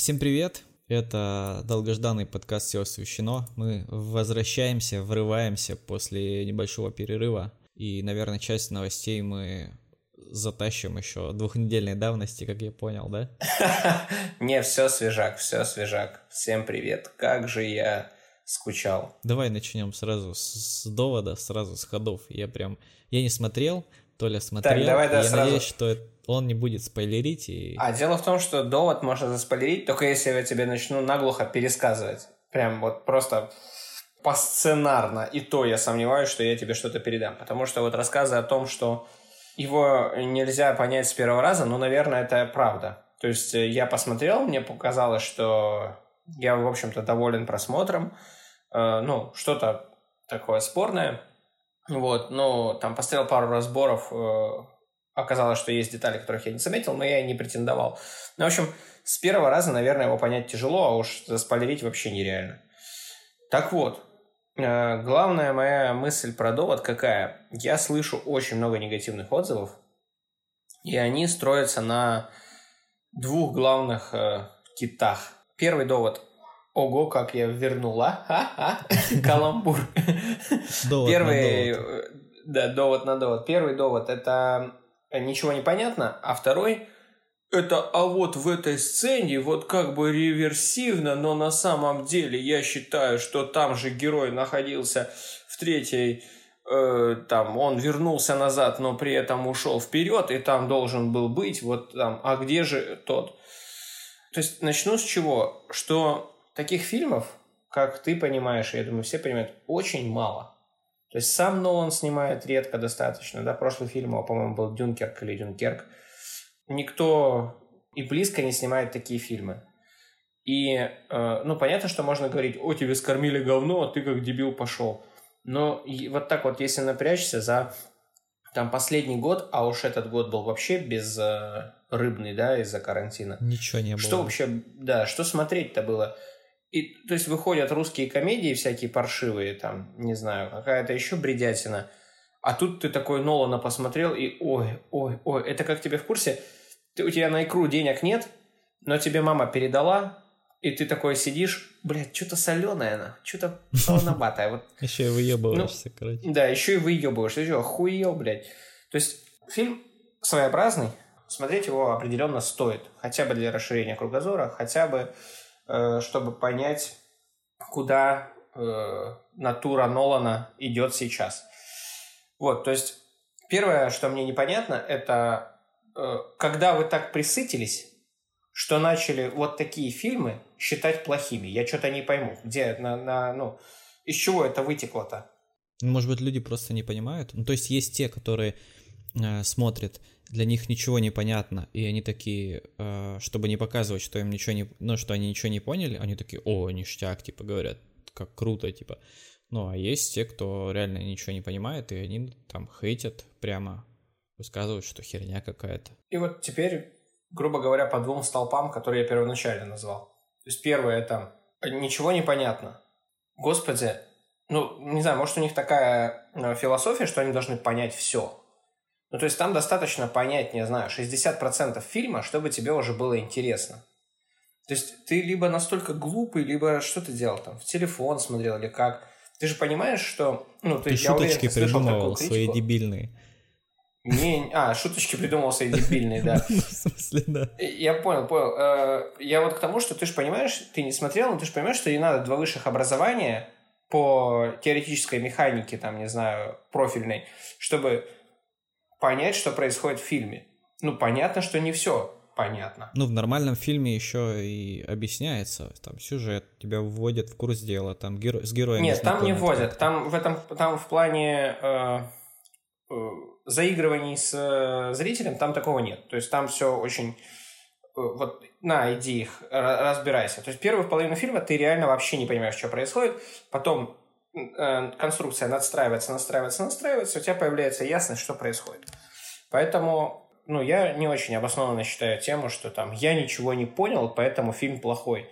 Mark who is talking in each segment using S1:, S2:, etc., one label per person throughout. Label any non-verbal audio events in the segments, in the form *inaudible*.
S1: Всем привет! Это долгожданный подкаст «Все освещено». Мы возвращаемся, врываемся после небольшого перерыва. И, наверное, часть новостей мы затащим еще двухнедельной давности, как я понял, да? *laughs*
S2: Не, все свежак, все свежак. Всем привет. Как же я скучал.
S1: Давай начнем сразу с довода, сразу с ходов. Я прям, я не смотрел, Толя смотрел. Так, давай, да, я сразу. надеюсь, что он не будет спойлерить. И...
S2: А дело в том, что довод можно заспойлерить, только если я тебе начну наглухо пересказывать. Прям вот просто посценарно. И то я сомневаюсь, что я тебе что-то передам. Потому что вот рассказы о том, что его нельзя понять с первого раза, ну, наверное, это правда. То есть э, я посмотрел, мне показалось, что я, в общем-то, доволен просмотром. Э, ну, что-то такое спорное. Вот, ну, там посмотрел пару разборов, э, оказалось, что есть детали, которых я не заметил, но я и не претендовал. Ну, в общем, с первого раза, наверное, его понять тяжело, а уж заспойлерить вообще нереально. Так вот, э, главная моя мысль про довод какая? Я слышу очень много негативных отзывов, и они строятся на двух главных э, китах. Первый довод Ого, как я вернула. Ха-ха. *laughs* Каламбур. Первый, да, довод на довод. Первый довод – это ничего не понятно, а второй – это а вот в этой сцене вот как бы реверсивно, но на самом деле я считаю, что там же герой находился в третьей э, там он вернулся назад, но при этом ушел вперед, и там должен был быть вот там, а где же тот? То есть начну с чего? Что таких фильмов, как ты понимаешь, я думаю, все понимают, очень мало. То есть сам Нолан снимает редко достаточно. Да, прошлый фильм его, по-моему, был Дюнкерк или Дюнкерк. Никто и близко не снимает такие фильмы. И, э, ну, понятно, что можно говорить, о, тебе скормили говно, а ты как дебил пошел. Но и вот так вот, если напрячься за там последний год, а уж этот год был вообще без э, рыбный, да, из-за карантина.
S1: Ничего не было.
S2: Что вообще, да, что смотреть-то было? И, то есть выходят русские комедии всякие паршивые, там, не знаю, какая-то еще бредятина. А тут ты такой Нолана посмотрел и ой, ой, ой, это как тебе в курсе? Ты, у тебя на икру денег нет, но тебе мама передала, и ты такой сидишь, блядь, что-то соленое она, что-то солоноватое. Вот. *laughs*
S1: Еще и выебываешься, ну, короче.
S2: Да, еще и выебываешься, еще охуел, блядь. То есть фильм своеобразный, смотреть его определенно стоит, хотя бы для расширения кругозора, хотя бы чтобы понять, куда э, натура Нолана идет сейчас. Вот, то есть первое, что мне непонятно, это э, когда вы так присытились, что начали вот такие фильмы считать плохими. Я что-то не пойму, где на, на ну из чего это вытекло-то?
S1: Может быть, люди просто не понимают. Ну, то есть есть те, которые э, смотрят для них ничего не понятно, и они такие, э, чтобы не показывать, что им ничего не, ну, что они ничего не поняли, они такие, о, ништяк, типа, говорят, как круто, типа. Ну, а есть те, кто реально ничего не понимает, и они там хейтят прямо, высказывают, что херня какая-то.
S2: И вот теперь, грубо говоря, по двум столпам, которые я первоначально назвал. То есть первое это ничего не понятно. Господи, ну, не знаю, может у них такая э, философия, что они должны понять все. Ну, то есть там достаточно понять, не знаю, 60% фильма, чтобы тебе уже было интересно. То есть ты либо настолько глупый, либо что ты делал там, в телефон смотрел или как. Ты же понимаешь, что... Ну,
S1: ты, ты шуточки уверен, придумывал свои дебильные.
S2: Не, а, шуточки придумал свои дебильные, да. *laughs* В смысле, да. Я понял, понял. Э, я вот к тому, что ты же понимаешь, ты не смотрел, но ты же понимаешь, что ей надо два высших образования по теоретической механике, там, не знаю, профильной, чтобы понять, что происходит в фильме. Ну, понятно, что не все понятно.
S1: Ну, в нормальном фильме еще и объясняется. Там сюжет, тебя вводят в курс дела, там геро... с героем.
S2: Нет, там не вводят. Там в этом, там в плане э, э, заигрываний с э, зрителем там такого нет. То есть там все очень э, вот на, иди их, разбирайся. То есть первую половину фильма ты реально вообще не понимаешь, что происходит. Потом конструкция надстраивается, настраивается, настраивается, у тебя появляется ясность, что происходит. Поэтому, ну, я не очень обоснованно считаю тему, что там я ничего не понял, поэтому фильм плохой.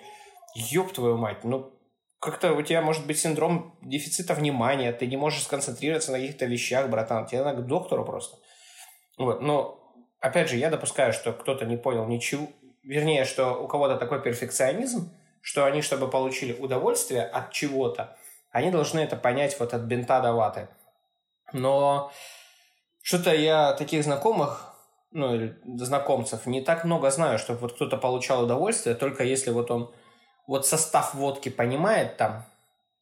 S2: Ёб твою мать, ну, как-то у тебя может быть синдром дефицита внимания, ты не можешь сконцентрироваться на каких-то вещах, братан, тебе надо к доктору просто. Вот, но, опять же, я допускаю, что кто-то не понял ничего, вернее, что у кого-то такой перфекционизм, что они, чтобы получили удовольствие от чего-то, они должны это понять вот от бинта до ваты. Но что-то я таких знакомых, ну, или знакомцев не так много знаю, чтобы вот кто-то получал удовольствие, только если вот он вот состав водки понимает там,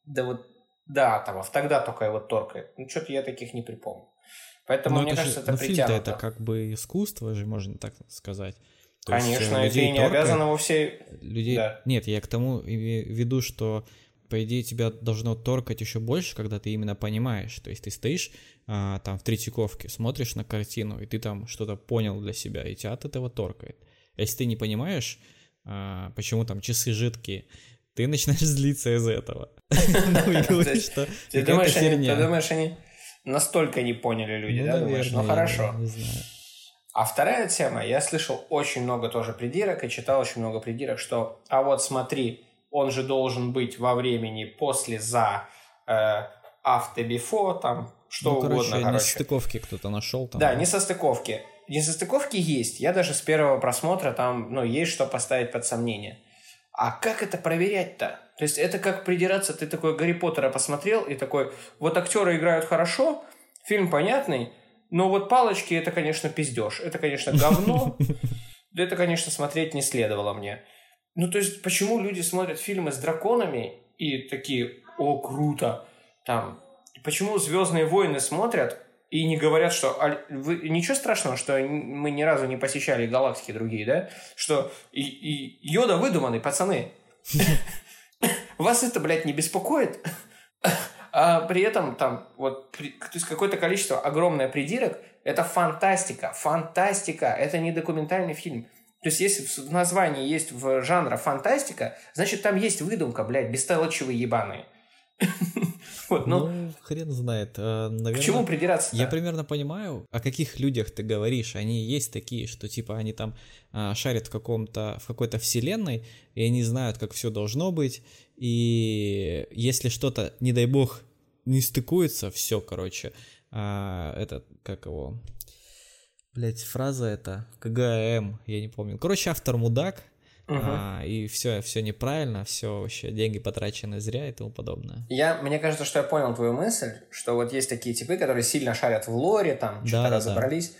S2: да вот да, атомов, тогда только его торкает. Ну, что-то я таких не припомню. Поэтому, Но ну, мне это кажется, же, это ну, притянуто.
S1: это как бы искусство же, можно так сказать.
S2: То Конечно, есть, это и не торкает, обязано во всей...
S1: Людей... Да. Нет, я к тому веду, что по идее тебя должно торкать еще больше, когда ты именно понимаешь. То есть ты стоишь а, там в Третьяковке, смотришь на картину, и ты там что-то понял для себя, и тебя от этого торкает. Если ты не понимаешь, а, почему там часы жидкие, ты начинаешь *laughs* злиться из этого. *laughs*
S2: Ну, ты думаешь, они настолько не поняли люди, ну, да? Думаешь, ну хорошо. А вторая тема, я слышал очень много тоже придирок и читал очень много придирок, что, а вот смотри, он же должен быть во времени после, за, э, after, before, там, что ну, угодно, короче.
S1: не стыковки кто-то нашел там.
S2: Да, не со стыковки. Не со стыковки есть. Я даже с первого просмотра там, ну, есть что поставить под сомнение. А как это проверять-то? То есть это как придираться, ты такой Гарри Поттера посмотрел и такой, вот актеры играют хорошо, фильм понятный, но вот палочки это, конечно, пиздеж, это, конечно, говно, *laughs* да это, конечно, смотреть не следовало мне. Ну, то есть, почему люди смотрят фильмы с драконами и такие, о, круто, там, почему «Звездные войны» смотрят и не говорят, что а, вы, ничего страшного, что мы ни разу не посещали галактики другие, да? Что и, и Йода выдуманный, пацаны. *laughs* Вас это, блядь, не беспокоит? *laughs* А при этом там вот то есть какое-то количество огромное придирок, это фантастика, фантастика, это не документальный фильм. То есть, если в названии есть в жанра фантастика, значит, там есть выдумка, блядь, бестолочевые ебаные. *laughs*
S1: Вот, ну, ну, хрен знает.
S2: А, наверное, К чему придираться?
S1: Я примерно понимаю, о каких людях ты говоришь. Они есть такие, что типа они там а, шарят в каком-то в какой-то вселенной, и они знают, как все должно быть. И если что-то, не дай бог, не стыкуется, все, короче, а, этот, как его, блять, фраза это, КГМ, я не помню. Короче, автор мудак, Угу. А, и все, все неправильно, все вообще деньги потрачены зря и тому подобное.
S2: Я, мне кажется, что я понял твою мысль, что вот есть такие типы, которые сильно шарят в лоре, там что-то да, разобрались. Да.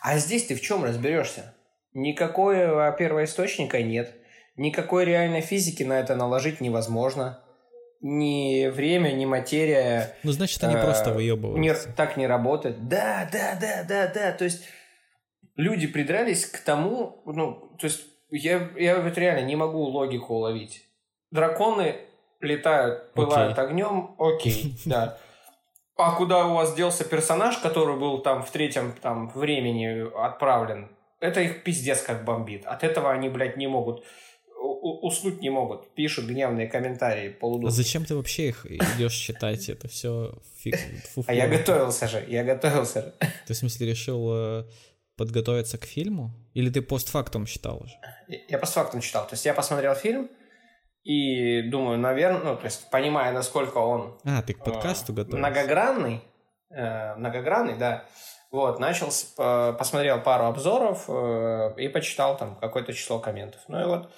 S2: А здесь ты в чем разберешься? Никакого первоисточника нет. Никакой реальной физики на это наложить невозможно. Ни время, ни материя.
S1: Ну, значит, они э, просто выебываются.
S2: Не, так не работает. Да, да, да, да, да. То есть люди придрались к тому, ну, то есть я, я вот реально не могу логику уловить. Драконы летают, пылают okay. огнем, окей, *laughs* да. А куда у вас делся персонаж, который был там в третьем там времени отправлен? Это их пиздец как бомбит. От этого они, блядь, не могут уснуть не могут, пишут гневные комментарии полудухи. А
S1: зачем ты вообще их идешь читать? Это все фиг...
S2: А я готовился же, я готовился же.
S1: Ты в смысле решил э, подготовиться к фильму? Или ты постфактум читал уже?
S2: Я постфактум читал. То есть я посмотрел фильм и думаю, наверное, ну, то есть понимая, насколько он...
S1: А, ты к подкасту э, готовишься?
S2: Многогранный, э, многогранный, да. Вот, начал, э, посмотрел пару обзоров э, и почитал там какое-то число комментов. Ну и вот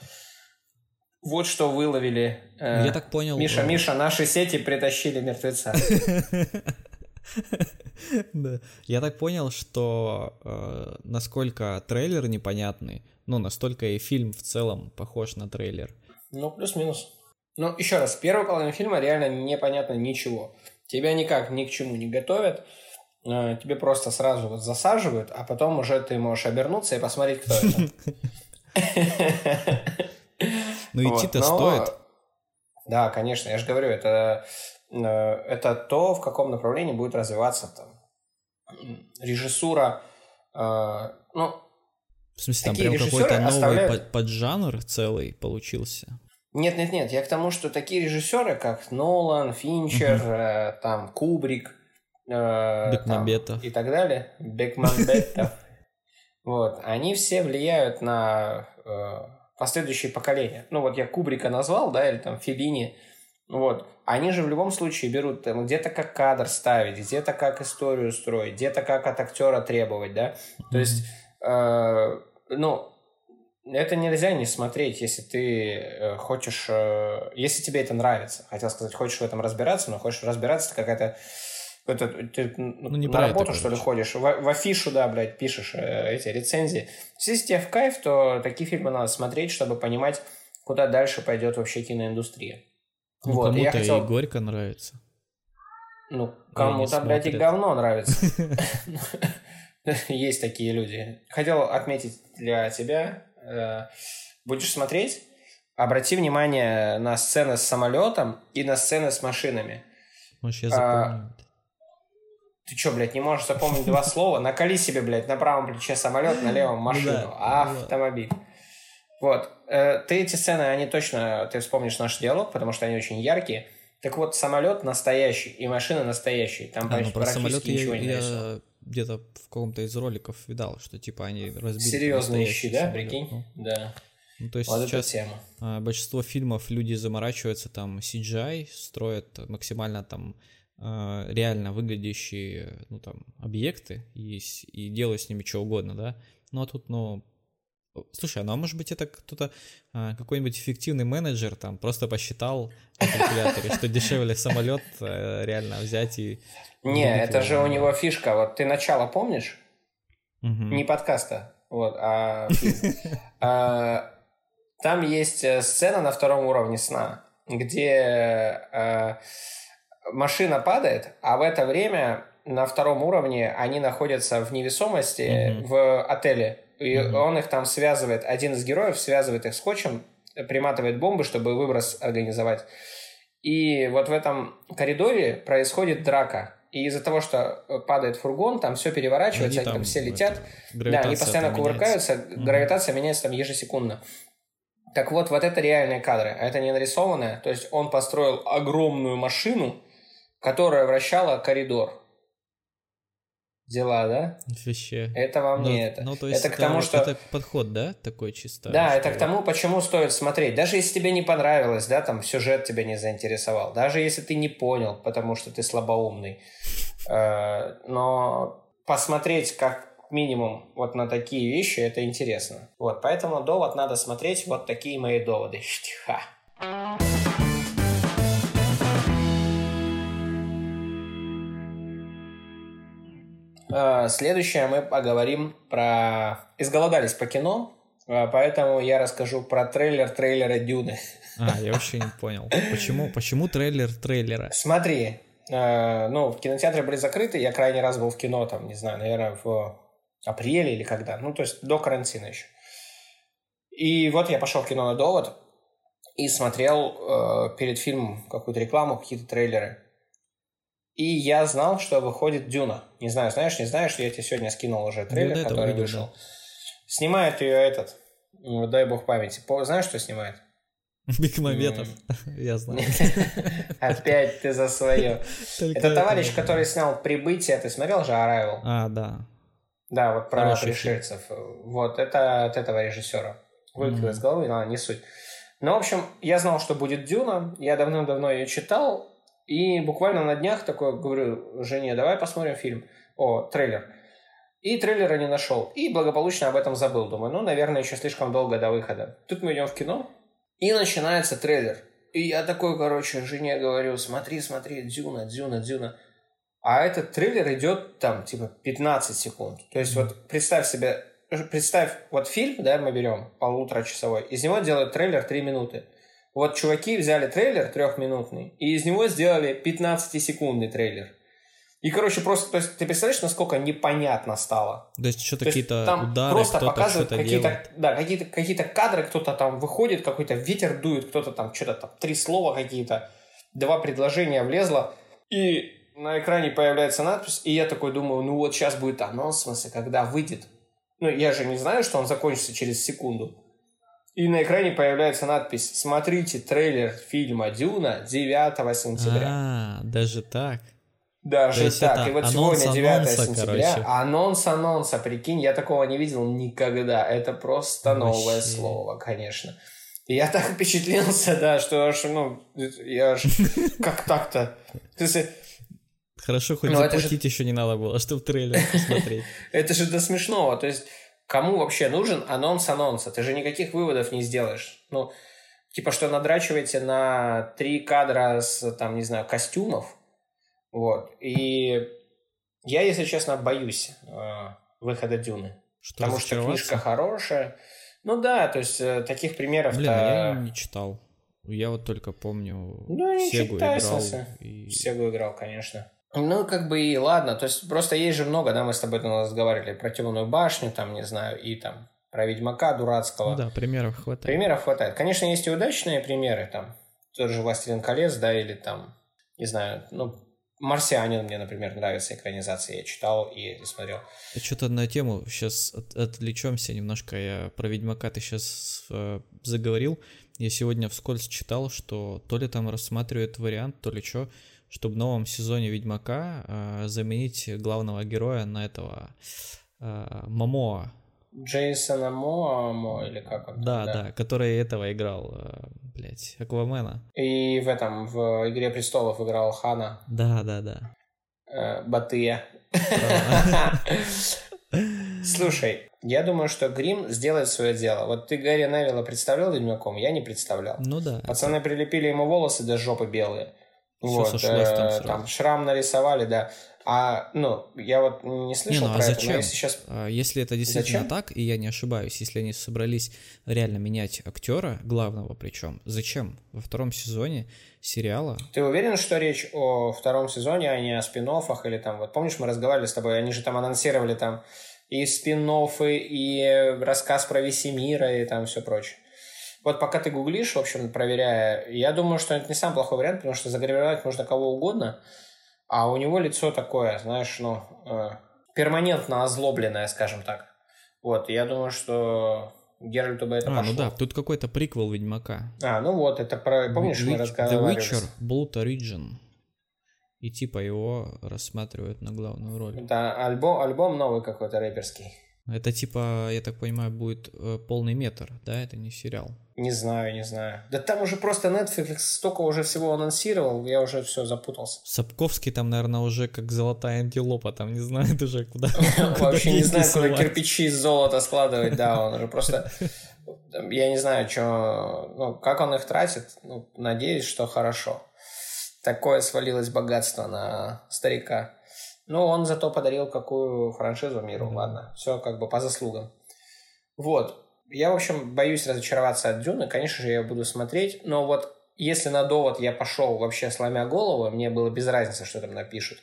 S2: вот что выловили.
S1: Э, Я так понял.
S2: Миша, э... Миша, наши сети притащили мертвеца. *laughs* *laughs*
S1: Да. Я так понял, что э, насколько трейлер непонятный, ну, настолько и фильм в целом похож на трейлер.
S2: Ну, плюс-минус. Ну, еще раз, первая половина фильма реально непонятно ничего. Тебя никак ни к чему не готовят. Э, тебе просто сразу вот засаживают, а потом уже ты можешь обернуться и посмотреть, кто это. *laughs*
S1: Ну, идти-то стоит.
S2: Да, конечно, я же говорю, это это то, в каком направлении будет развиваться там режиссура. Э, ну,
S1: в смысле, там прям какой-то новый оставляют... поджанр целый получился?
S2: Нет, нет, нет. Я к тому, что такие режиссеры, как Нолан, Финчер, угу. э, там Кубрик, э, Бекмамбетов и так далее, Бекмамбетов, *laughs* вот, они все влияют на э, последующие поколения. Ну вот я Кубрика назвал, да, или там Филини. Вот. Они же в любом случае берут там, где-то как кадр ставить, где-то как историю строить, где-то как от актера требовать, да. То есть, э, ну, это нельзя не смотреть, если ты э, хочешь, э, если тебе это нравится. Хотел сказать, хочешь в этом разбираться, но хочешь разбираться, это какая-то это, ты ну, не на работу, это, что ли, ходишь, в, в афишу, да, блядь, пишешь э, эти рецензии. Если тебе в кайф, то такие фильмы надо смотреть, чтобы понимать, куда дальше пойдет вообще киноиндустрия.
S1: Ну, вот, кому-то хотел... и горько нравится.
S2: Ну, кому-то, блядь, и говно нравится. *laughs* Есть такие люди. Хотел отметить для тебя. Э, будешь смотреть? Обрати внимание на сцены с самолетом и на сцены с машинами.
S1: Может, я запомню. А,
S2: ты что, блядь, не можешь запомнить два *laughs* слова? Накали себе, блядь, на правом плече самолет, на левом ну машину. Автомобиль. Вот. Э, ты эти сцены, они точно, ты вспомнишь наш диалог, потому что они очень яркие. Так вот, самолет настоящий и машина настоящие. Там а, ну, про самолет
S1: я, я где-то в каком-то из роликов видал, что типа они разбили.
S2: Серьезные щи, да, самолет. прикинь? Ну. Да.
S1: Ну, то есть вот сейчас тема. А, большинство фильмов люди заморачиваются, там CGI строят максимально там а, реально выглядящие, ну, там, объекты и, и делаю с ними что угодно, да. Ну, а тут, ну, Слушай, ну а может быть это кто-то, а, какой-нибудь эффективный менеджер там просто посчитал на калькуляторе, что дешевле самолет э, реально взять и...
S2: Не, это же у него фишка. Вот ты начало помнишь? Не подкаста, вот, а, а Там есть э, сцена на втором уровне сна, где э, машина падает, а в это время на втором уровне они находятся в невесомости в отеле. И mm-hmm. он их там связывает, один из героев связывает их скотчем, приматывает бомбы, чтобы выброс организовать. И вот в этом коридоре происходит драка. И из-за того, что падает фургон, там все переворачивается, они, там, там все летят. Да, они постоянно кувыркаются, меняется. гравитация меняется там ежесекундно. Так вот, вот это реальные кадры, а это не нарисованное. То есть он построил огромную машину, которая вращала коридор. Дела, да?
S1: Вообще.
S2: Это вам
S1: ну,
S2: не это.
S1: Ну, то есть это, это к тому, что... Это подход, да, такой чисто?
S2: Да, это к тому, почему стоит смотреть. Даже если тебе не понравилось, да, там сюжет тебя не заинтересовал. Даже если ты не понял, потому что ты слабоумный. Э, но посмотреть как минимум вот на такие вещи, это интересно. Вот, поэтому довод надо смотреть. Вот такие мои доводы. Ха. Следующее мы поговорим про... Изголодались по кино, э, поэтому я расскажу про трейлер трейлера Дюны.
S1: А, я вообще не понял. Почему, почему трейлер трейлера?
S2: Смотри, э, ну, в кинотеатры были закрыты, я крайний раз был в кино, там, не знаю, наверное, в апреле или когда, ну, то есть до карантина еще. И вот я пошел в кино на довод и смотрел э, перед фильмом какую-то рекламу, какие-то трейлеры. И я знал, что выходит Дюна. Не знаю, знаешь, не знаешь, я тебе сегодня скинул уже трейлер, ну, который вышел. Снимает ее этот, дай бог памяти. Знаешь, что снимает?
S1: Бекмаметов, *laughs* я знаю. *laughs*
S2: Опять ты за свое. Это товарищ, который снял «Прибытие». Ты смотрел же «Arrival»?
S1: А, да.
S2: Да, вот про пришельцев. Вот, это от этого режиссера. Вылетело из головы, но не суть. Ну, в общем, я знал, что будет «Дюна». Я давно-давно ее читал. И буквально на днях такой говорю, Жене, давай посмотрим фильм, о, трейлер. И трейлера не нашел. И благополучно об этом забыл. Думаю, ну, наверное, еще слишком долго до выхода. Тут мы идем в кино, и начинается трейлер. И я такой, короче, жене говорю, смотри, смотри, Дюна, Дюна, Дюна. А этот трейлер идет там, типа, 15 секунд. То есть вот представь себе, представь, вот фильм, да, мы берем полуторачасовой, из него делают трейлер 3 минуты. Вот чуваки взяли трейлер трехминутный, и из него сделали 15-секундный трейлер. И, короче, просто, то есть, ты представляешь, насколько непонятно стало?
S1: То есть, что-то какие-то там удары, просто показывают
S2: какие-то, да, какие-то, какие-то кадры, кто-то там выходит, какой-то ветер дует, кто-то там что-то там, три слова какие-то, два предложения влезло, и на экране появляется надпись, и я такой думаю, ну вот сейчас будет анонс, в смысле, когда выйдет. Ну, я же не знаю, что он закончится через секунду. И на экране появляется надпись «Смотрите трейлер фильма «Дюна» 9 сентября».
S1: А, даже так?
S2: Даже так. И вот сегодня 9 анонса, сентября. Короче. Анонс анонса, прикинь, я такого не видел никогда. Это просто Вообще. новое слово, конечно. И я так впечатлился, да, что аж, ну, я аж, как так-то?
S1: Хорошо, хоть ну, заплатить еще не надо было, чтобы трейлер посмотреть. *laughs*
S2: Это же до смешного, то есть кому вообще нужен анонс анонса? Ты же никаких выводов не сделаешь. Ну, типа, что надрачиваете на три кадра с, там, не знаю, костюмов. Вот. И я, если честно, боюсь э, выхода Дюны. Что, потому что книжка хорошая. Ну да, то есть э, таких примеров.
S1: Блин, я не читал. Я вот только помню.
S2: Ну, не Сегу читай, играл. И... Сегу играл, конечно. Ну, как бы и ладно. То есть просто есть же много, да, мы с тобой там разговаривали про темную башню, там, не знаю, и там про Ведьмака дурацкого. Ну
S1: да, примеров хватает.
S2: Примеров хватает. Конечно, есть и удачные примеры, там, тот же «Властелин колец», да, или там, не знаю, ну, «Марсианин» мне, например, нравится экранизация, я читал и смотрел.
S1: Что-то на тему, сейчас от, отвлечемся немножко, я про Ведьмака ты сейчас э, заговорил, я сегодня вскользь читал, что то ли там рассматривают вариант, то ли что, чтобы в новом сезоне Ведьмака э, заменить главного героя на этого э, Мамоа.
S2: Джейсона Моамо или как он?
S1: Да, да, да, который этого играл, э, блядь, Аквамена.
S2: И в этом, в «Игре престолов» играл Хана.
S1: Да, да, да.
S2: Э, Батыя. *laughs* Слушай, я думаю, что Грим сделает свое дело. Вот ты Гарри Невилла представлял Ведьмаком? Я не представлял.
S1: Ну да.
S2: Пацаны прилепили ему волосы до жопы белые. Все вот, сошлось там, э, там шрам нарисовали, да. А, ну, я вот не слышал не, ну, а про зачем? это, но если сейчас...
S1: А, если это действительно зачем? так, и я не ошибаюсь, если они собрались реально менять актера, главного причем, зачем во втором сезоне сериала?
S2: Ты уверен, что речь о втором сезоне, а не о спин или там, вот помнишь, мы разговаривали с тобой, они же там анонсировали там и спин и рассказ про Весемира, и там все прочее. Вот пока ты гуглишь, в общем, проверяя, я думаю, что это не самый плохой вариант, потому что загребать можно кого угодно, а у него лицо такое, знаешь, ну, э, перманентно озлобленное, скажем так. Вот, я думаю, что Геральту бы это
S1: А,
S2: пошло.
S1: ну да, тут какой-то приквел Ведьмака.
S2: А, ну вот, это про... Помнишь,
S1: The,
S2: мы разговаривали?
S1: The Witcher, Blood Origin. И типа его рассматривают на главную роль.
S2: Да, альбом, альбом новый какой-то рэперский.
S1: Это типа, я так понимаю, будет э, полный метр, да? Это не сериал.
S2: Не знаю, не знаю. Да там уже просто Netflix столько уже всего анонсировал, я уже все запутался.
S1: Сапковский там, наверное, уже как золотая антилопа, там не знает уже *laughs* *laughs* куда.
S2: Вообще не знает, куда кирпичи из золота складывать, да, он уже просто... *laughs* Я не знаю, что, ну, как он их тратит, ну, надеюсь, что хорошо. Такое свалилось богатство на старика. Ну, он зато подарил какую франшизу миру, mm-hmm. ладно. Все как бы по заслугам. Вот. Я, в общем, боюсь разочароваться от Дюны. Конечно же, я буду смотреть. Но вот если на довод я пошел вообще сломя голову, мне было без разницы, что там напишут,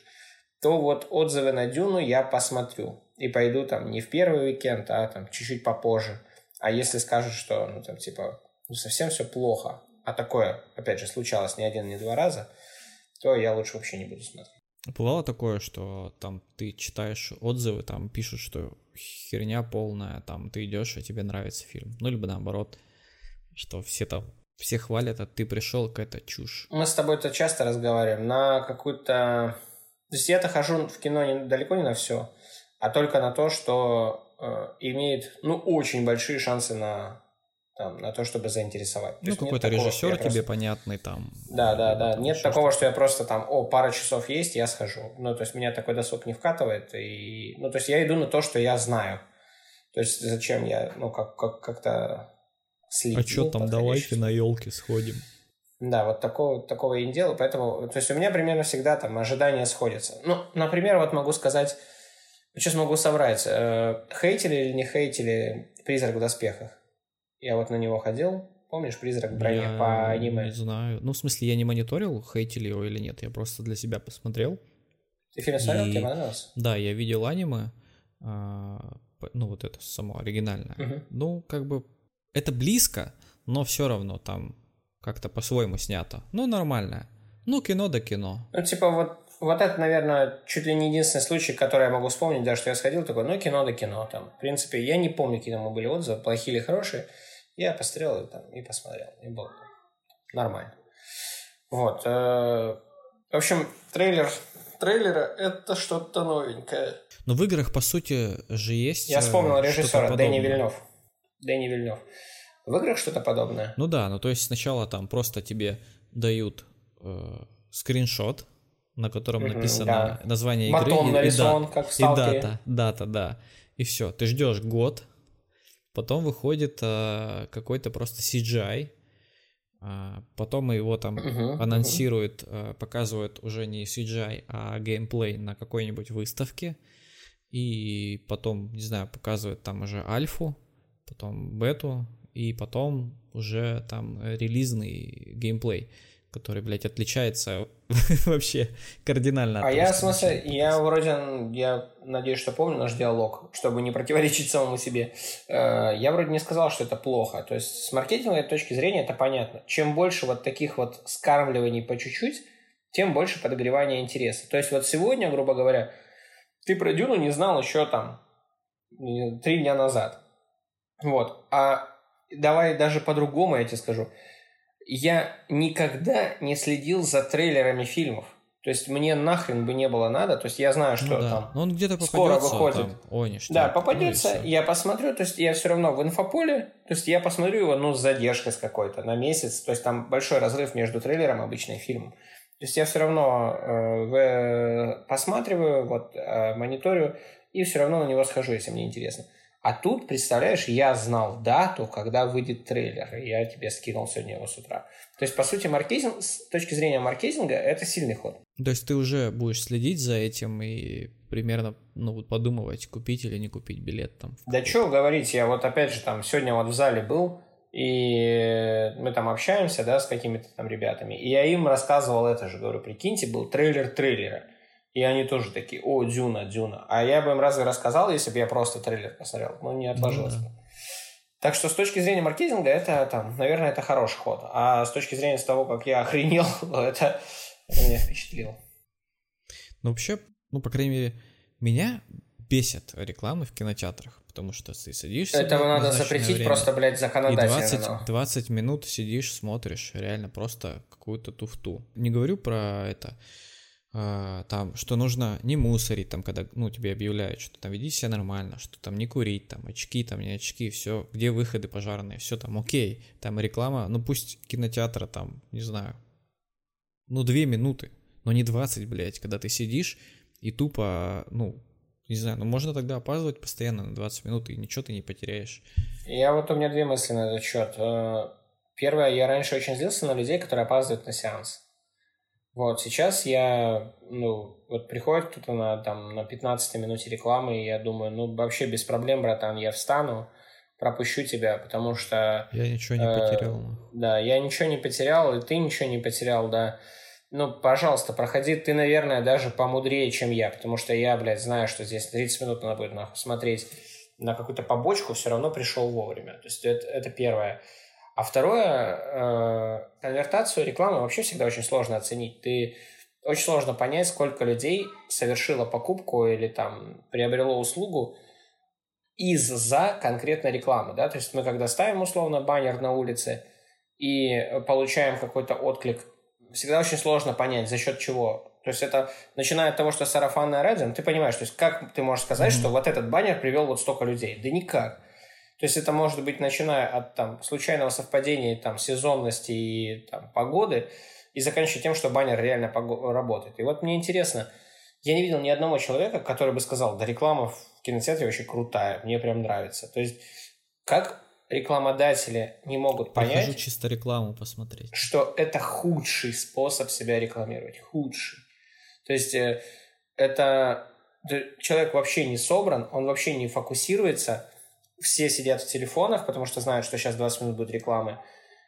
S2: то вот отзывы на Дюну я посмотрю. И пойду там не в первый уикенд, а там чуть-чуть попозже. А если скажут, что, ну, там, типа, ну, совсем все плохо, а такое, опять же, случалось не один, не два раза, то я лучше вообще не буду смотреть.
S1: Бывало такое, что там ты читаешь отзывы, там пишут, что херня полная, там ты идешь, а тебе нравится фильм. Ну, либо наоборот, что все там все хвалят, а ты пришел, какая-то чушь.
S2: Мы с тобой это часто разговариваем. На какую-то... То есть я-то хожу в кино не, далеко не на все, а только на то, что э, имеет, ну, очень большие шансы на там, на то, чтобы заинтересовать.
S1: Ну, какой-то режиссер тебе просто... понятный там.
S2: Да, да, да. Нет такого, что я просто там, о, пара часов есть, я схожу. Ну, то есть меня такой досуг не вкатывает. И... Ну, то есть я иду на то, что я знаю. То есть зачем я, ну, как, как, как-то
S1: следил. А что там, давайте на елке сходим.
S2: Да, вот такого, такого я не делаю, поэтому, то есть у меня примерно всегда там ожидания сходятся. Ну, например, вот могу сказать, сейчас могу соврать, э, хейтили или не хейтили «Призрак в доспехах»? Я вот на него ходил. Помнишь «Призрак в броне» я по аниме?
S1: не знаю. Ну, в смысле, я не мониторил, хейтили его или нет. Я просто для себя посмотрел.
S2: Ты фильм смотрел? И... Тебе понравился?
S1: Да, я видел аниме. А, ну, вот это само оригинальное. Угу. Ну, как бы, это близко, но все равно там как-то по-своему снято. Ну, нормальное. Ну, кино да кино.
S2: Ну, типа, вот, вот это, наверное, чуть ли не единственный случай, который я могу вспомнить, да, что я сходил, такой, ну, кино да кино. Там, в принципе, я не помню, какие там были отзывы, плохие или хорошие. Я посмотрел и, там, и посмотрел. И было нормально. Вот. Э, в общем, трейлер трейлера это что-то новенькое.
S1: Но в играх, по сути, же есть
S2: Я вспомнил э, режиссера Дэнни Вильнев. Дэнни Вильнев. В играх что-то подобное?
S1: Ну да, ну то есть сначала там просто тебе дают э, скриншот, на котором написано да. название игры.
S2: Батон
S1: и,
S2: нарисован,
S1: и,
S2: как в
S1: И дата, дата, да. И все, ты ждешь год, потом выходит а, какой-то просто CGI, а, потом его там uh-huh, анонсируют, uh-huh. показывают уже не CGI, а геймплей на какой-нибудь выставке, и потом, не знаю, показывают там уже альфу, потом бету, и потом уже там релизный геймплей который, блядь, отличается *laughs* вообще кардинально.
S2: А я, в смысле, я вроде, я надеюсь, что помню наш диалог, чтобы не противоречить самому себе. Э, я вроде не сказал, что это плохо. То есть с маркетинговой точки зрения это понятно. Чем больше вот таких вот скармливаний по чуть-чуть, тем больше подогревания интереса. То есть вот сегодня, грубо говоря, ты про Дюну не знал еще там три дня назад. Вот. А давай даже по-другому я тебе скажу я никогда не следил за трейлерами фильмов. То есть мне нахрен бы не было надо, то есть я знаю, что ну, да. там
S1: Но он где-то скоро выходит. Там, ой, ништяк,
S2: да, попадется, ну, я посмотрю, то есть я все равно в инфополе, то есть я посмотрю его, ну, с задержкой с какой-то, на месяц, то есть там большой разрыв между трейлером обычно и фильмом. То есть я все равно э, в, посматриваю, вот, э, мониторю, и все равно на него схожу, если мне интересно. А тут, представляешь, я знал дату, когда выйдет трейлер, и я тебе скинул сегодня его с утра. То есть, по сути, маркетинг, с точки зрения маркетинга, это сильный ход.
S1: То есть ты уже будешь следить за этим и примерно ну, подумывать, купить или не купить билет там.
S2: Да что говорить, я вот опять же там сегодня вот в зале был, и мы там общаемся, да, с какими-то там ребятами, и я им рассказывал это же, говорю, прикиньте, был трейлер трейлера. И они тоже такие, о, Дюна, Дюна. А я бы им разве рассказал, если бы я просто трейлер посмотрел? Ну, не отложилось бы. Так что с точки зрения маркетинга, это там, наверное, это хороший ход. А с точки зрения того, как я охренел, *laughs* это, это меня впечатлило.
S1: Ну, вообще, ну, по крайней мере, меня бесит рекламы в кинотеатрах, потому что ты садишься...
S2: Этого надо запретить время, просто, блядь, законодательно.
S1: И 20, 20 минут сидишь, смотришь, реально просто какую-то туфту. Не говорю про это там, что нужно не мусорить, там, когда, ну, тебе объявляют, что там веди себя нормально, что там не курить, там, очки, там, не очки, все, где выходы пожарные, все там окей, там реклама, ну, пусть кинотеатра там, не знаю, ну, две минуты, но не 20, блядь, когда ты сидишь и тупо, ну, не знаю, ну, можно тогда опаздывать постоянно на 20 минут, и ничего ты не потеряешь.
S2: Я вот, у меня две мысли на этот счет. Э, первое, я раньше очень злился на людей, которые опаздывают на сеанс. Вот, сейчас я, ну, вот приходит кто-то на, там, на 15 минуте рекламы, и я думаю, ну, вообще без проблем, братан, я встану, пропущу тебя, потому что...
S1: Я ничего не э, потерял.
S2: Да, я ничего не потерял, и ты ничего не потерял, да. Ну, пожалуйста, проходи, ты, наверное, даже помудрее, чем я, потому что я, блядь, знаю, что здесь 30 минут надо будет, нахуй, смотреть на какую-то побочку, все равно пришел вовремя. То есть это, это первое. А второе, э, конвертацию рекламы вообще всегда очень сложно оценить. Ты очень сложно понять, сколько людей совершило покупку или там приобрело услугу из-за конкретной рекламы. Да? То есть мы когда ставим условно баннер на улице и получаем какой-то отклик, всегда очень сложно понять, за счет чего. То есть это начиная от того, что сарафанное радио, ну, ты понимаешь, то есть как ты можешь сказать, mm-hmm. что вот этот баннер привел вот столько людей? Да никак. То есть это может быть начиная от там, случайного совпадения там, сезонности и там, погоды и заканчивая тем, что баннер реально работает. И вот мне интересно, я не видел ни одного человека, который бы сказал, да реклама в кинотеатре вообще крутая, мне прям нравится. То есть как рекламодатели не могут понять... Прихожу
S1: чисто рекламу посмотреть.
S2: Что это худший способ себя рекламировать. Худший. То есть э, это человек вообще не собран, он вообще не фокусируется, все сидят в телефонах, потому что знают, что сейчас 20 минут будет рекламы.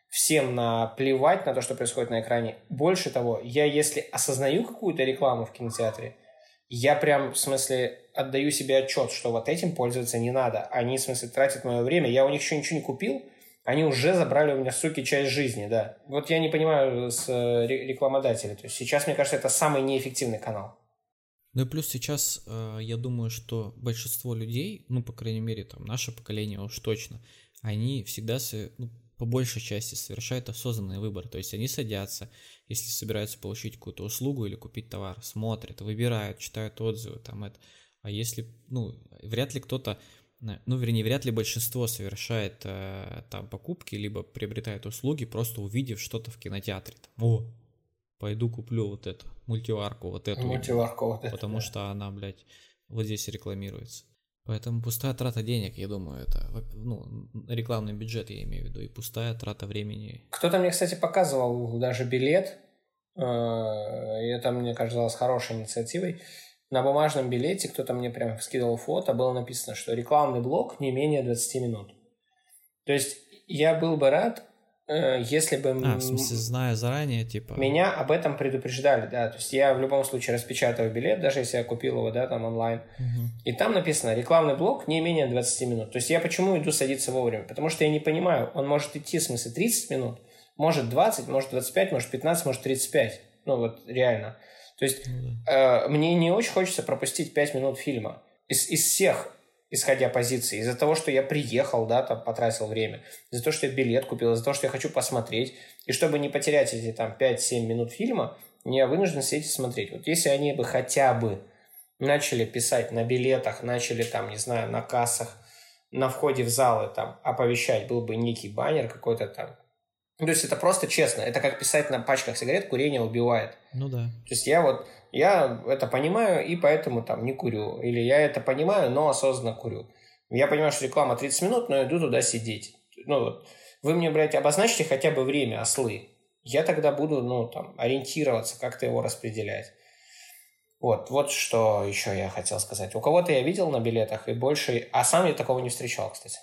S2: Всем наплевать на то, что происходит на экране. Больше того, я если осознаю какую-то рекламу в кинотеатре, я прям, в смысле, отдаю себе отчет, что вот этим пользоваться не надо. Они, в смысле, тратят мое время. Я у них еще ничего не купил, они уже забрали у меня, суки, часть жизни, да. Вот я не понимаю с э, рекламодателей. То есть сейчас, мне кажется, это самый неэффективный канал.
S1: Ну и плюс сейчас э, я думаю, что большинство людей, ну, по крайней мере, там, наше поколение уж точно, они всегда, ну, по большей части совершают осознанный выбор. То есть они садятся, если собираются получить какую-то услугу или купить товар, смотрят, выбирают, читают отзывы, там это. А если, ну, вряд ли кто-то, ну, вернее, вряд ли большинство совершает э, там покупки, либо приобретает услуги, просто увидев что-то в кинотеатре. Там, О, пойду куплю вот эту мультиварку, вот эту.
S2: Мультиварку вот
S1: эту. Потому да. что она, блядь, вот здесь рекламируется. Поэтому пустая трата денег, я думаю, это ну, рекламный бюджет, я имею в виду, и пустая трата времени.
S2: Кто-то мне, кстати, показывал даже билет, э, и это мне казалось хорошей инициативой. На бумажном билете кто-то мне прям скидывал фото, было написано, что рекламный блок не менее 20 минут. То есть я был бы рад, если бы...
S1: А, в смысле, зная заранее, типа...
S2: Меня об этом предупреждали, да. То есть я в любом случае распечатываю билет, даже если я купил его, да, там онлайн.
S1: Угу.
S2: И там написано рекламный блок не менее 20 минут. То есть я почему иду садиться вовремя? Потому что я не понимаю, он может идти, в смысле, 30 минут, может 20, может 25, может 15, может 35. Ну вот реально. То есть ну, да. э, мне не очень хочется пропустить 5 минут фильма. Из, из всех исходя позиции, из-за того, что я приехал, да, там, потратил время, из-за того, что я билет купил, из-за того, что я хочу посмотреть, и чтобы не потерять эти, там, 5-7 минут фильма, я вынужден сидеть и смотреть. Вот если они бы хотя бы начали писать на билетах, начали, там, не знаю, на кассах, на входе в залы, там, оповещать, был бы некий баннер какой-то там, то есть это просто честно. Это как писать на пачках сигарет «курение убивает».
S1: Ну да.
S2: То есть я вот, я это понимаю и поэтому там не курю. Или я это понимаю, но осознанно курю. Я понимаю, что реклама 30 минут, но иду туда сидеть. Ну вот, вы мне, блядь, обозначьте хотя бы время, ослы. Я тогда буду, ну, там, ориентироваться, как-то его распределять. Вот, вот что еще я хотел сказать. У кого-то я видел на билетах и больше... А сам я такого не встречал, кстати.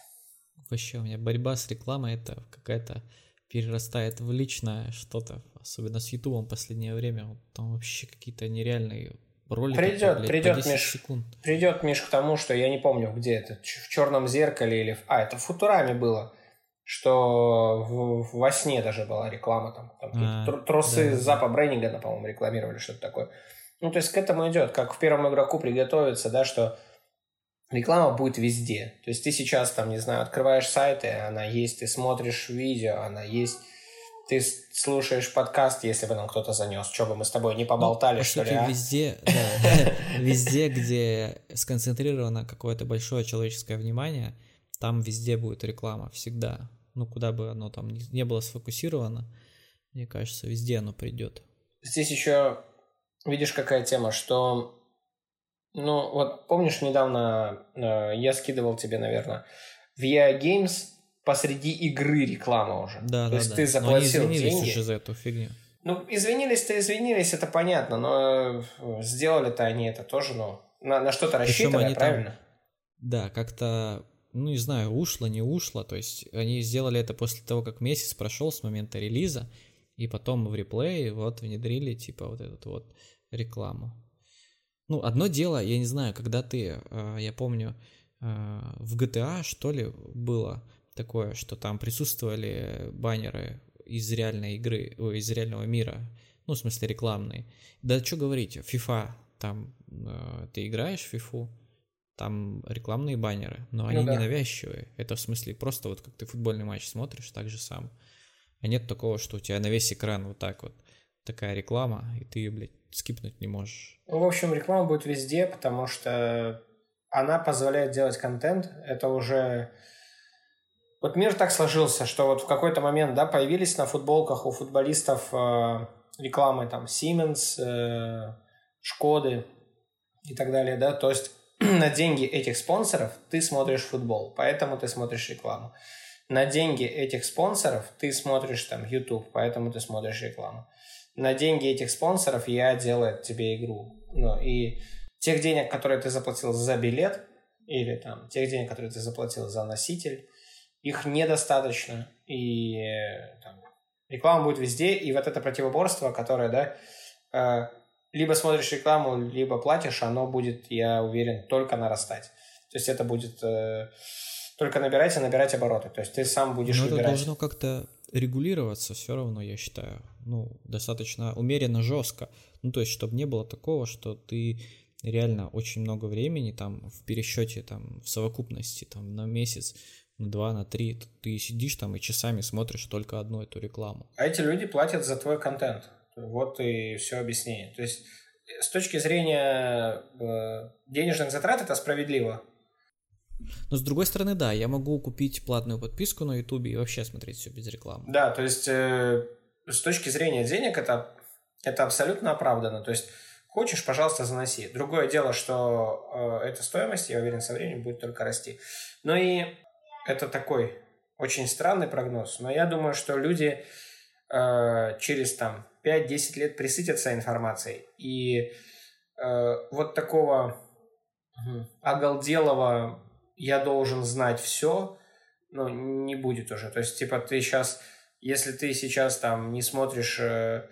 S1: Вообще, у меня борьба с рекламой это какая-то перерастает в личное что-то, особенно с Ютубом в последнее время. Там вообще какие-то нереальные ролики.
S2: Придет, блядь, придет, Миш, секунд. придет, Миш, к тому, что я не помню, где это, в черном зеркале или... А, это в Футураме было, что в, во сне даже была реклама там. там а, трусы да, Запа да. Бреннигана, по-моему, рекламировали, что-то такое. Ну, то есть к этому идет, как в первом игроку приготовиться, да, что реклама будет везде. То есть ты сейчас там, не знаю, открываешь сайты, она есть, ты смотришь видео, она есть, ты слушаешь подкаст, если бы нам кто-то занес, что бы мы с тобой не поболтали, ну, что
S1: ли,
S2: а?
S1: везде, да, *laughs* везде, где сконцентрировано какое-то большое человеческое внимание, там везде будет реклама, всегда. Ну, куда бы оно там не было сфокусировано, мне кажется, везде оно придет.
S2: Здесь еще видишь, какая тема, что ну, вот помнишь, недавно э, я скидывал тебе, наверное, в EA Games посреди игры реклама уже.
S1: Да, То да,
S2: есть
S1: да.
S2: ты заплатил
S1: но они
S2: деньги.
S1: уже за эту фигню.
S2: Ну, извинились-то извинились, это понятно, но э, сделали-то они это тоже, ну, на, на что-то рассчитывая, правильно?
S1: Там, да, как-то, ну, не знаю, ушло, не ушло, то есть они сделали это после того, как месяц прошел с момента релиза, и потом в реплее вот внедрили, типа, вот эту вот рекламу. Ну, одно дело, я не знаю, когда ты, э, я помню, э, в GTA, что ли, было такое, что там присутствовали баннеры из реальной игры, из реального мира, ну, в смысле рекламные. Да что говорить, FIFA, там э, ты играешь в FIFA, там рекламные баннеры, но они ну, да. ненавязчивые. Это в смысле просто вот как ты футбольный матч смотришь, так же сам. А нет такого, что у тебя на весь экран вот так вот такая реклама, и ты ее, блядь, скипнуть не можешь.
S2: Ну, в общем, реклама будет везде, потому что она позволяет делать контент. Это уже... Вот мир так сложился, что вот в какой-то момент, да, появились на футболках у футболистов э, рекламы там Siemens, э, Шкоды и так далее, да, то есть *clears throat* на деньги этих спонсоров ты смотришь футбол, поэтому ты смотришь рекламу. На деньги этих спонсоров ты смотришь там YouTube, поэтому ты смотришь рекламу на деньги этих спонсоров я делаю тебе игру. Ну, и тех денег, которые ты заплатил за билет, или там тех денег, которые ты заплатил за носитель, их недостаточно. И там, реклама будет везде, и вот это противоборство, которое, да, э, либо смотришь рекламу, либо платишь, оно будет, я уверен, только нарастать. То есть это будет э, только набирать и набирать обороты. То есть ты сам будешь
S1: Но
S2: выбирать.
S1: это должно как-то регулироваться все равно, я считаю, ну, достаточно умеренно жестко. Ну, то есть, чтобы не было такого, что ты реально очень много времени там в пересчете, там, в совокупности, там, на месяц, на два, на три, ты сидишь там и часами смотришь только одну эту рекламу.
S2: А эти люди платят за твой контент. Вот и все объяснение. То есть, с точки зрения э, денежных затрат это справедливо.
S1: Но с другой стороны, да, я могу купить платную подписку на YouTube и вообще смотреть все без рекламы.
S2: Да, то есть э, с точки зрения денег это, это абсолютно оправдано. То есть Хочешь, пожалуйста, заноси. Другое дело, что э, эта стоимость, я уверен, со временем будет только расти. Ну и это такой очень странный прогноз, но я думаю, что люди э, через там 5-10 лет присытятся информацией. И э, вот такого оголделого «я должен знать все» ну, не будет уже. То есть, типа, ты сейчас, если ты сейчас там не смотришь э,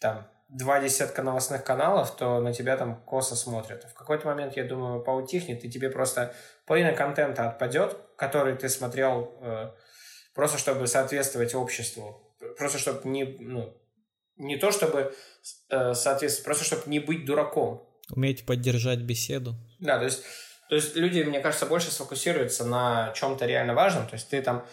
S2: там два десятка новостных каналов, то на тебя там косо смотрят. В какой-то момент, я думаю, поутихнет, и тебе просто половина контента отпадет, который ты смотрел э, просто чтобы соответствовать обществу. Просто чтобы не, ну, не то чтобы э, соответствовать, просто чтобы не быть дураком.
S1: Уметь поддержать беседу.
S2: Да, то есть, то есть люди, мне кажется, больше сфокусируются на чем-то реально важном. То есть ты там...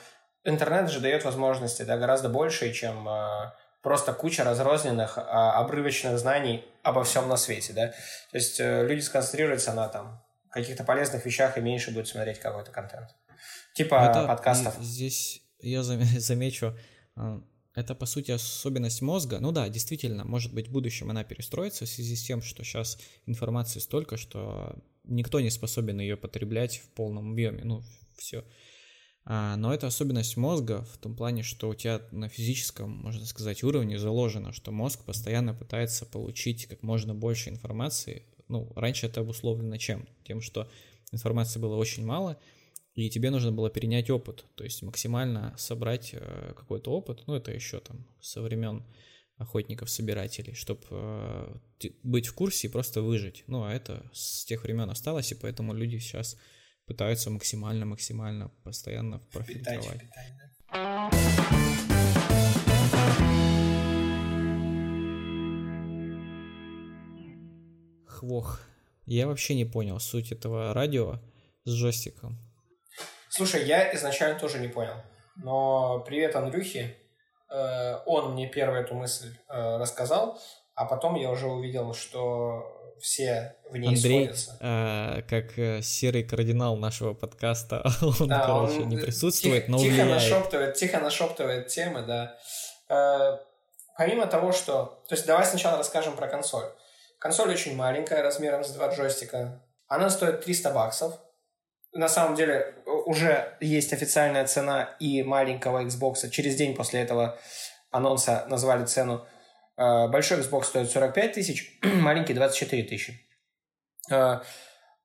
S2: Интернет же дает возможности да, гораздо больше, чем э, просто куча разрозненных э, обрывочных знаний обо всем на свете. Да? То есть э, люди сконцентрируются на там, каких-то полезных вещах и меньше будут смотреть какой-то контент. Типа Это подкастов.
S1: Здесь я *laughs* замечу, а, это, по сути, особенность мозга. Ну да, действительно, может быть, в будущем она перестроится в связи с тем, что сейчас информации столько, что никто не способен ее потреблять в полном объеме. Ну, все. А, но это особенность мозга в том плане, что у тебя на физическом, можно сказать, уровне заложено, что мозг постоянно пытается получить как можно больше информации. Ну, раньше это обусловлено чем? Тем, что информации было очень мало, и тебе нужно было перенять опыт, то есть максимально собрать э, какой-то опыт, ну это еще там со времен охотников-собирателей, чтобы э, быть в курсе и просто выжить. Ну а это с тех времен осталось, и поэтому люди сейчас пытаются максимально-максимально постоянно профильтровать. Хвох. Я вообще не понял суть этого радио с джойстиком.
S2: Слушай, я изначально тоже не понял. Но привет Андрюхе. Э, он мне первую эту мысль э, рассказал, а потом я уже увидел, что все в ней
S1: Андрей, сходятся. Э, как э, серый кардинал нашего подкаста, *laughs* он, да, короче, он не присутствует, тихо, но
S2: тихо влияет. нашептывает, тихо нашептывает темы, да. Э, помимо того, что... То есть давай сначала расскажем про консоль. Консоль очень маленькая, размером с два джойстика. Она стоит 300 баксов на самом деле уже есть официальная цена и маленького Xbox. Через день после этого анонса назвали цену. Э, большой Xbox стоит 45 тысяч, *clears throat* маленький 24 тысячи. Э,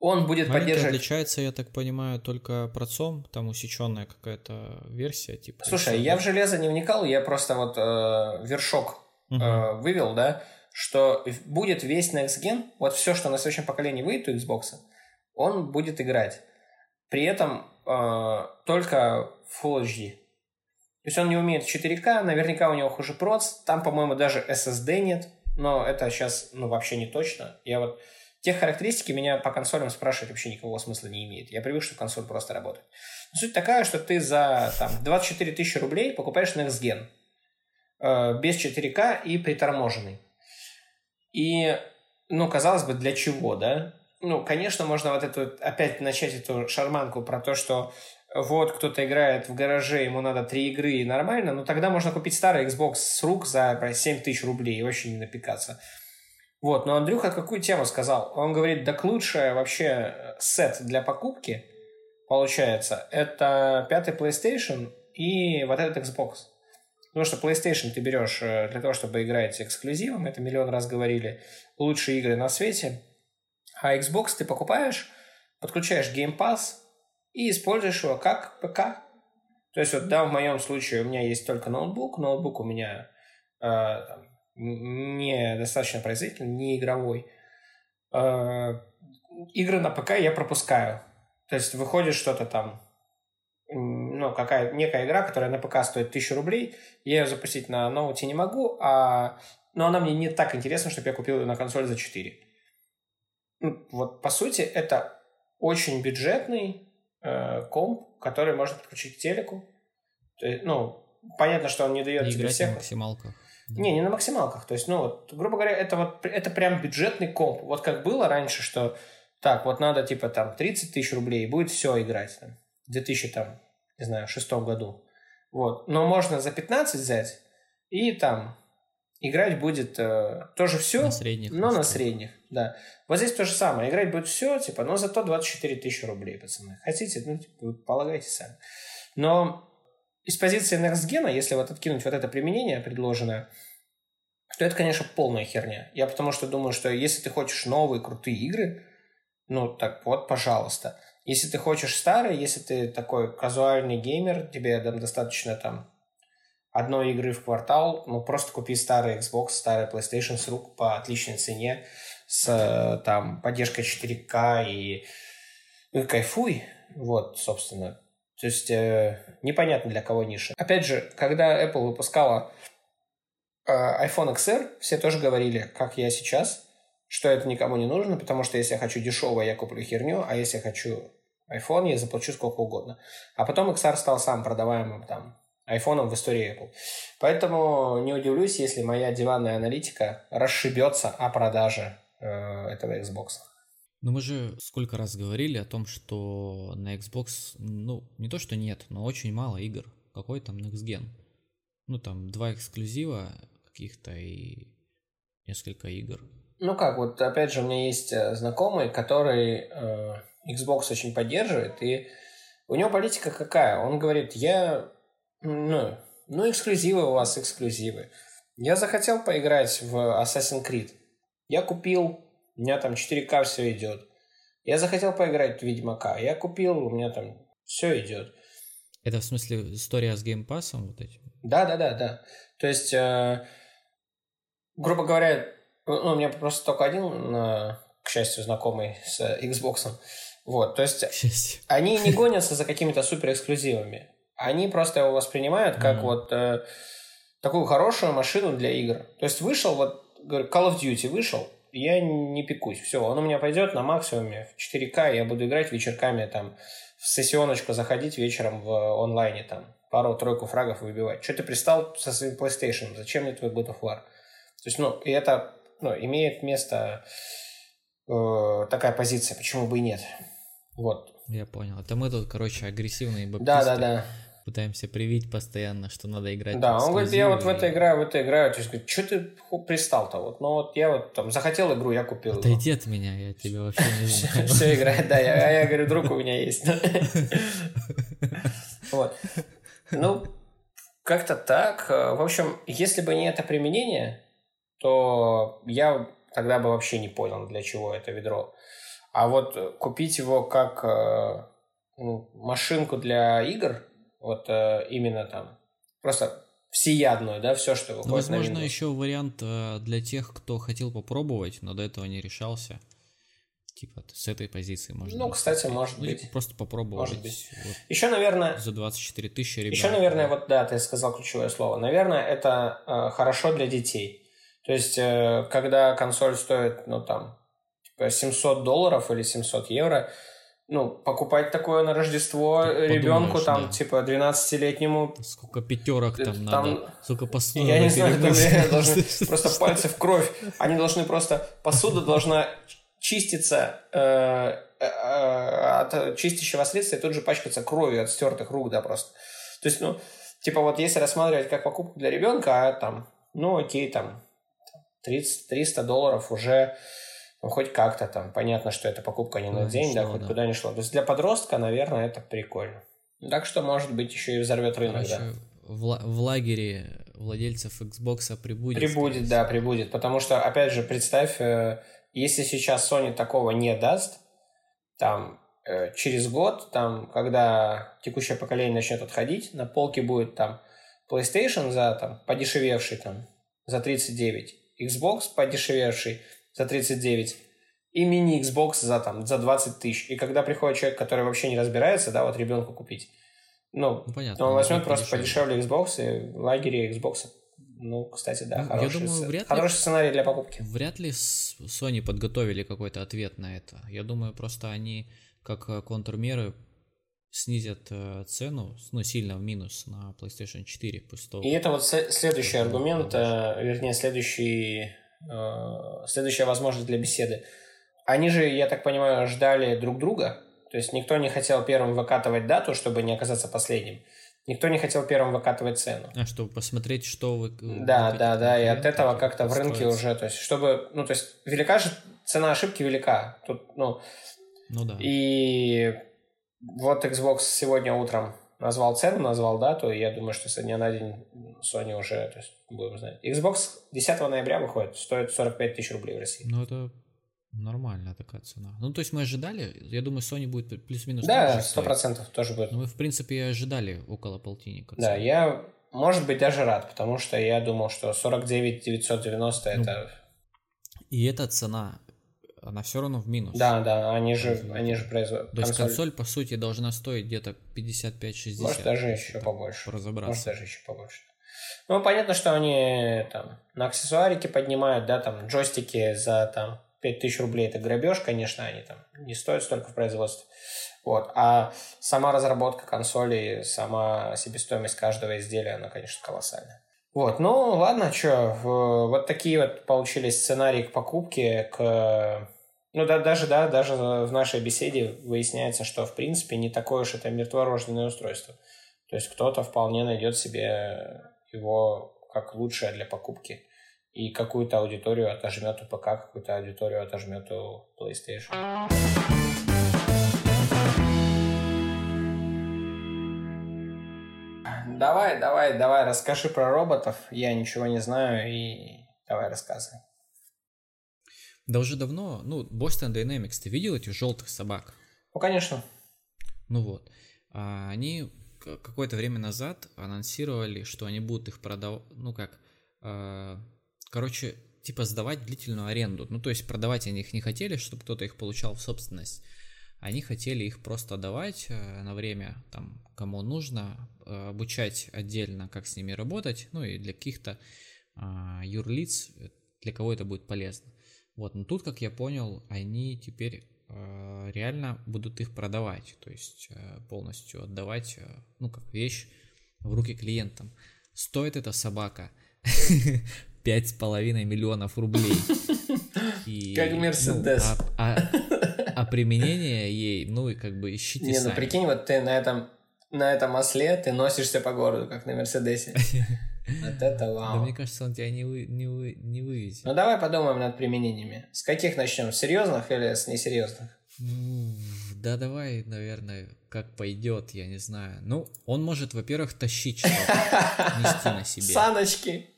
S2: он будет Маленький поддерживать...
S1: отличается, я так понимаю, только процом, там усеченная какая-то версия. типа.
S2: Слушай, я в железо не вникал, я просто вот э, вершок угу. э, вывел, да, что будет весь Next Gen, вот все, что на следующем поколении выйдет у Xbox, он будет играть. При этом э, только Full HD. То есть он не умеет 4К, наверняка у него хуже проц, там, по-моему, даже SSD нет, но это сейчас ну, вообще не точно. Я вот Тех характеристики меня по консолям спрашивать вообще никакого смысла не имеет. Я привык, что консоль просто работает. Но суть такая, что ты за там, 24 тысячи рублей покупаешь Next Gen э, без 4К и приторможенный. И, ну, казалось бы, для чего, да? Ну, конечно, можно вот эту, опять начать эту шарманку про то, что вот кто-то играет в гараже, ему надо три игры и нормально, но тогда можно купить старый Xbox с рук за 7 тысяч рублей и вообще не напекаться. Вот, но Андрюха какую тему сказал? Он говорит, так лучшее вообще сет для покупки, получается, это пятый PlayStation и вот этот Xbox. Потому что PlayStation ты берешь э, для того, чтобы играть эксклюзивом, это миллион раз говорили, лучшие игры на свете – а Xbox ты покупаешь, подключаешь Game Pass и используешь его как ПК. То есть вот, да, в моем случае у меня есть только ноутбук. Ноутбук у меня э, не достаточно производительный, не игровой. Э, игры на ПК я пропускаю. То есть выходит что-то там, ну, какая некая игра, которая на ПК стоит 1000 рублей, я ее запустить на ноуте не могу, а, но она мне не так интересна, чтобы я купил ее на консоль за 4. Вот по сути это очень бюджетный э, комп, который можно подключить к телеку. То есть, ну, понятно, что он не дает
S1: не
S2: тебе всех.
S1: на максималках.
S2: Не, не на максималках. То есть, ну, вот, грубо говоря, это вот это прям бюджетный комп. Вот как было раньше, что так, вот надо типа там 30 тысяч рублей, будет все играть. Там, в 2000, там, не знаю, шестом году. Вот. Но можно за 15 взять и там играть будет э, тоже все,
S1: на средних,
S2: но на средних. Да. Вот здесь то же самое. Играть будет все, типа, но зато 24 тысячи рублей, пацаны. Хотите, ну, типа, полагайте сами. Но из позиции Next если вот откинуть вот это применение предложенное, то это, конечно, полная херня. Я потому что думаю, что если ты хочешь новые крутые игры, ну, так вот, пожалуйста. Если ты хочешь старые, если ты такой казуальный геймер, тебе достаточно там одной игры в квартал, ну, просто купи старый Xbox, старый PlayStation с рук по отличной цене, с там поддержкой 4К и, ну, кайфуй. Вот, собственно. То есть э, непонятно для кого ниша. Опять же, когда Apple выпускала э, iPhone XR, все тоже говорили, как я сейчас, что это никому не нужно, потому что если я хочу дешевое, я куплю херню, а если я хочу iPhone, я заплачу сколько угодно. А потом XR стал сам продаваемым там айфоном в истории Apple. Поэтому не удивлюсь, если моя диванная аналитика расшибется о продаже этого Xbox.
S1: Ну мы же сколько раз говорили о том, что на Xbox, ну, не то что нет, но очень мало игр. Какой там Next Gen? Ну, там два эксклюзива каких-то и несколько игр.
S2: Ну как, вот опять же у меня есть э, знакомый, который э, Xbox очень поддерживает, и у него политика какая? Он говорит, я ну, ну, эксклюзивы у вас, эксклюзивы. Я захотел поиграть в Assassin's Creed. Я купил, у меня там 4К все идет. Я захотел поиграть в Ведьмака. Я купил, у меня там все идет.
S1: Это в смысле история с геймпасом вот этим?
S2: Да, да, да, да. То есть, э, грубо говоря, ну, у меня просто только один, э, к счастью, знакомый с Xbox. Вот, то есть, они не *laughs* гонятся за какими-то супер эксклюзивами они просто его воспринимают как mm-hmm. вот э, такую хорошую машину для игр. То есть вышел, вот, Call of Duty вышел, я не пекусь. Все, он у меня пойдет на максимуме в 4К, я буду играть вечерками там в сессионочку заходить вечером в онлайне там пару-тройку фрагов выбивать. Что ты пристал со своим PlayStation? Зачем мне твой God of War? То есть, ну, и это ну, имеет место э, такая позиция, почему бы и нет. Вот.
S1: Я понял. Это мы тут, короче, агрессивные
S2: баптисты. Да, да, да
S1: пытаемся привить постоянно, что надо играть.
S2: Да, он говорит, я вот в это играю, в это играю. То есть, говорит, что ты пристал-то? Вот, ну вот я вот там захотел игру, я купил.
S1: Отойди от меня, я тебя вообще не знаю.
S2: Все играет, да. А я говорю, друг у меня есть. Вот. Ну, как-то так. В общем, если бы не это применение, то я тогда бы вообще не понял, для чего это ведро. А вот купить его как э, ну, машинку для игр, вот э, именно там. Просто всеядную, да, все, что выходит
S1: ну, возможно, на еще вариант э, для тех, кто хотел попробовать, но до этого не решался. Типа с этой позиции можно.
S2: Ну, кстати, может Или быть.
S1: Просто попробовать.
S2: Может быть. Вот еще, наверное.
S1: За 24 тысячи ребят.
S2: Еще, наверное, вот да, ты сказал ключевое слово. Наверное, это э, хорошо для детей. То есть, э, когда консоль стоит, ну там, типа 700 долларов или 700 евро, ну, покупать такое на Рождество Ты ребенку, там, да. типа, 12-летнему.
S1: Сколько пятерок там, там надо, сколько посуды.
S2: Я не знаю, там должны *laughs* просто пальцы в кровь. Они должны просто, посуда должна чиститься э, э, от чистящего средства и тут же пачкаться кровью от стертых рук, да, просто. То есть, ну, типа, вот если рассматривать как покупку для ребенка, а там, ну, окей, там, 30, 300 долларов уже ну, хоть как-то там. Понятно, что это покупка не на день, да, хоть да. куда ни шло. То есть для подростка, наверное, это прикольно. Так что, может быть, еще и взорвет рынок, Короче, да.
S1: В, в лагере владельцев Xbox прибудет.
S2: Прибудет, да, прибудет. Потому что, опять же, представь, э, если сейчас Sony такого не даст, там, э, через год, там, когда текущее поколение начнет отходить, на полке будет там PlayStation за там подешевевший там за 39, Xbox подешевевший за 39 и мини Xbox за, там, за 20 тысяч. И когда приходит человек, который вообще не разбирается, да, вот ребенку купить, ну, ну понятно, он возьмет просто подешевле Xbox и лагере Xbox. Ну, кстати, да, ну, хороший, Я думаю, вряд хороший ли, сценарий для покупки.
S1: Вряд ли Sony подготовили какой-то ответ на это. Я думаю, просто они как э, контрмеры снизят э, цену, ну, сильно в минус на PlayStation 4 после того.
S2: И это вот следующий аргумент, э, вернее, следующий Э, следующая возможность для беседы. Они же, я так понимаю, ждали друг друга. То есть никто не хотел первым выкатывать дату, чтобы не оказаться последним. Никто не хотел первым выкатывать цену.
S1: А чтобы посмотреть, что вы...
S2: Да, да, да, и от этого как-то в рынке уже, то есть, чтобы, ну, то есть, велика же цена ошибки велика. Тут, ну,
S1: ну да.
S2: И вот Xbox сегодня утром назвал цену, назвал дату, и я думаю, что со дня на день Sony уже, то есть, будем знать. Xbox 10 ноября выходит, стоит 45 тысяч рублей в России.
S1: Ну, это нормальная такая цена. Ну, то есть мы ожидали, я думаю, Sony будет плюс-минус
S2: Да, сто процентов тоже будет.
S1: Ну, мы, в принципе, и ожидали около полтинника.
S2: Да, я, может быть, даже рад, потому что я думал, что 49 990 ну, это...
S1: И эта цена она все равно в минус.
S2: Да, да, они же, они же производят.
S1: То есть консоль, по сути, должна стоить где-то 55-60.
S2: Может, даже еще побольше.
S1: Разобраться.
S2: Может, даже еще побольше. Ну, понятно, что они там на аксессуарики поднимают, да, там джойстики за там 5000 рублей это грабеж, конечно, они там не стоят столько в производстве. Вот. А сама разработка консоли, сама себестоимость каждого изделия, она, конечно, колоссальная. Вот, ну ладно, что, вот такие вот получились сценарии к покупке, к ну да, даже, да, даже в нашей беседе выясняется, что в принципе не такое уж это мертворожденное устройство. То есть кто-то вполне найдет себе его как лучшее для покупки. И какую-то аудиторию отожмет у ПК, какую-то аудиторию отожмет у PlayStation. Давай, давай, давай, расскажи про роботов. Я ничего не знаю, и давай рассказывай.
S1: Да уже давно, ну, Boston Dynamics, ты видел этих желтых собак?
S2: Ну, конечно.
S1: Ну вот. А они какое-то время назад анонсировали, что они будут их продавать, ну как, э, короче, типа сдавать длительную аренду. Ну, то есть продавать они их не хотели, чтобы кто-то их получал в собственность. Они хотели их просто давать э, на время, там, кому нужно, э, обучать отдельно, как с ними работать, ну и для каких-то э, юрлиц, для кого это будет полезно. Вот, но тут, как я понял, они теперь э, реально будут их продавать, то есть э, полностью отдавать, э, ну, как вещь в руки клиентам. Стоит эта собака *laughs* пять с половиной миллионов рублей. *laughs*
S2: И, как Мерседес.
S1: Ну, а, а, а применение ей, ну и как бы ищите Не,
S2: ну
S1: сами.
S2: прикинь, вот ты на этом на этом осле ты носишься по городу, как на Мерседесе. *laughs* Вот это вау.
S1: Да мне кажется, он тебя не, вы, не, вы, не вывезет.
S2: Ну давай подумаем над применениями. С каких начнем? С серьезных или с несерьезных?
S1: Да давай, наверное, как пойдет, я не знаю. Ну, он может, во-первых, тащить что-то, *laughs* нести на себе.
S2: Саночки.